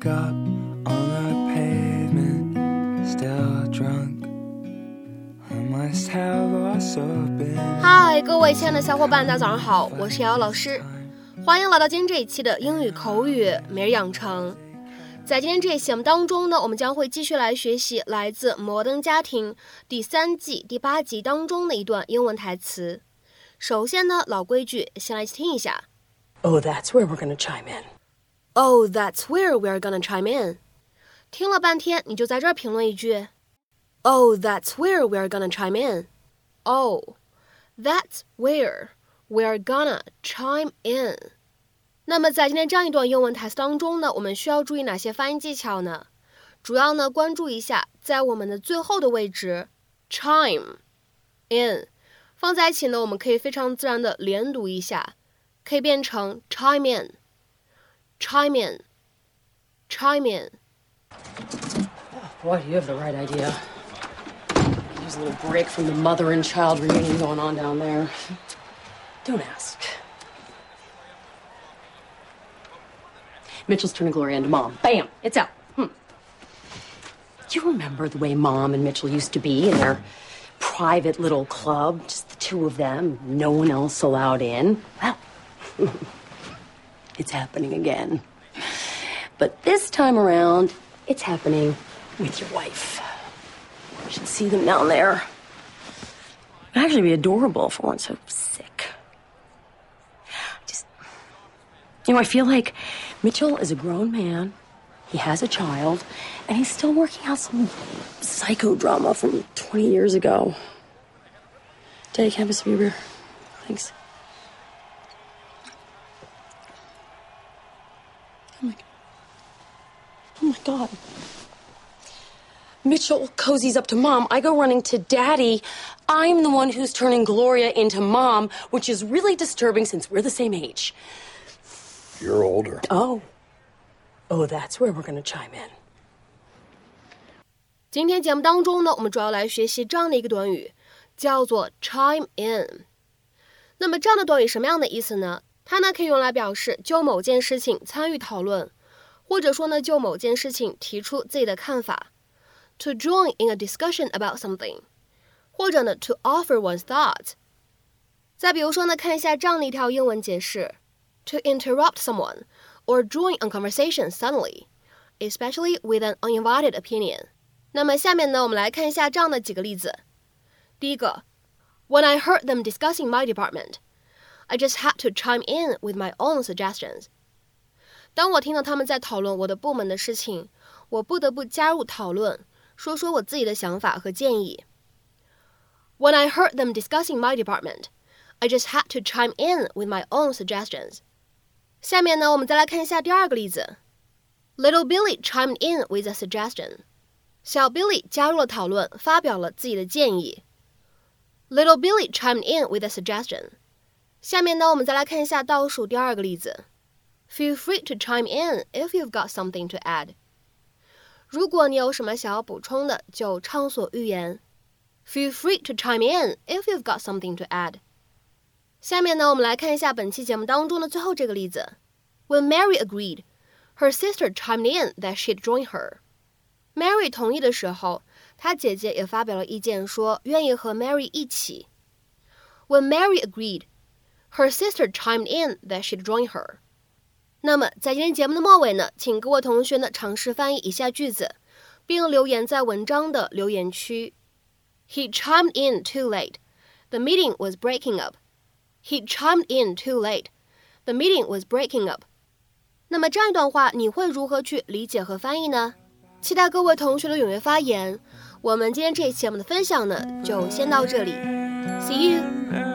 wake up on the pavement, still drunk. I must have also been. 嗨，各位亲爱的小伙伴，大家早上好，我是瑶瑶老师，欢迎来到今天这一期的英语口语每日养成。在今天这一期节目当中呢，我们将会继续来学习来自《摩登家庭》第三季第八集当中的一段英文台词。首先呢，老规矩，先来听一下。Oh, that's where we're going to chime in. Oh, that's where we're gonna chime in. 听了半天，你就在这儿评论一句。Oh, that's where we're gonna chime in. Oh, that's where we're gonna chime in. 那么在今天这样一段英文台词当中呢，我们需要注意哪些发音技巧呢？主要呢关注一下，在我们的最后的位置，chime in 放在一起呢，我们可以非常自然的连读一下，可以变成 chime in。 Chime in, chime in. Boy, you have the right idea. Use a little break from the mother and child reunion going on down there. Don't ask. Mitchell's turning Gloria into mom. Bam! It's out. Hmm. You remember the way mom and Mitchell used to be in their private little club? Just the two of them, no one else allowed in? Well, it's happening again. But this time around, it's happening with your wife. You should see them down there. It'd actually be adorable if I weren't so sick. Just, you know, I feel like Mitchell is a grown man. He has a child, and he's still working out some psychodrama from 20 years ago. Daddy Campus be beer. Thanks. Oh my, oh my God. Mitchell cozies up to mom. I go running to daddy. I'm the one who's turning Gloria into mom, which is really disturbing since we're the same age. You're older. Oh. Oh, that's where we're going to chime in. 今天节目当中呢，我们主要来学习这样的一个短语，叫做 chime in。那么这样的短语什么样的意思呢？它呢可以用来表示就某件事情参与讨论， 或者说呢就某件事情提出自己的看法。To join in a discussion about something，或者呢 to offer one's thoughts。再比如说呢，看一下这样的一条英文解释：To interrupt someone or join a conversation suddenly, especially with an uninvited opinion。那么下面呢，我们来看一下这样的几个例子。第一个，When I heard them discussing my department, I just had to chime in with my own suggestions。 当我听到他们在讨论我的部门的事情，我不得不加入讨论，说说我自己的想法和建议。When I heard them discussing my department, I just had to chime in with my own suggestions。下面呢，我们再来看一下第二个例子。Little Billy chimed in with a suggestion。小 Billy 加入了讨论，发表了自己的建议。Little Billy chimed in with a suggestion。下面呢，我们再来看一下倒数第二个例子。 Feel free to chime in if you've got something to add。如果你有什么想要补充的，就畅所欲言。Feel free to chime in if you've got something to add。下面呢，我们来看一下本期节目当中的最后这个例子。When Mary agreed, her sister chimed in that she'd join her. Mary 同意的时候，她姐姐也发表了意见，说愿意和 Mary 一起。When Mary agreed, her sister chimed in that she'd join her. 那么在今天节目的末尾呢，请各位同学呢尝试翻译以下句子，并留言在文章的留言区。He chimed in too late. The meeting was breaking up. He chimed in too late. The meeting was breaking up. 那么这样一段话，你会如何去理解和翻译呢？期待各位同学的踊跃发言。我们今天这一期节目的分享呢，就先到这里，See you。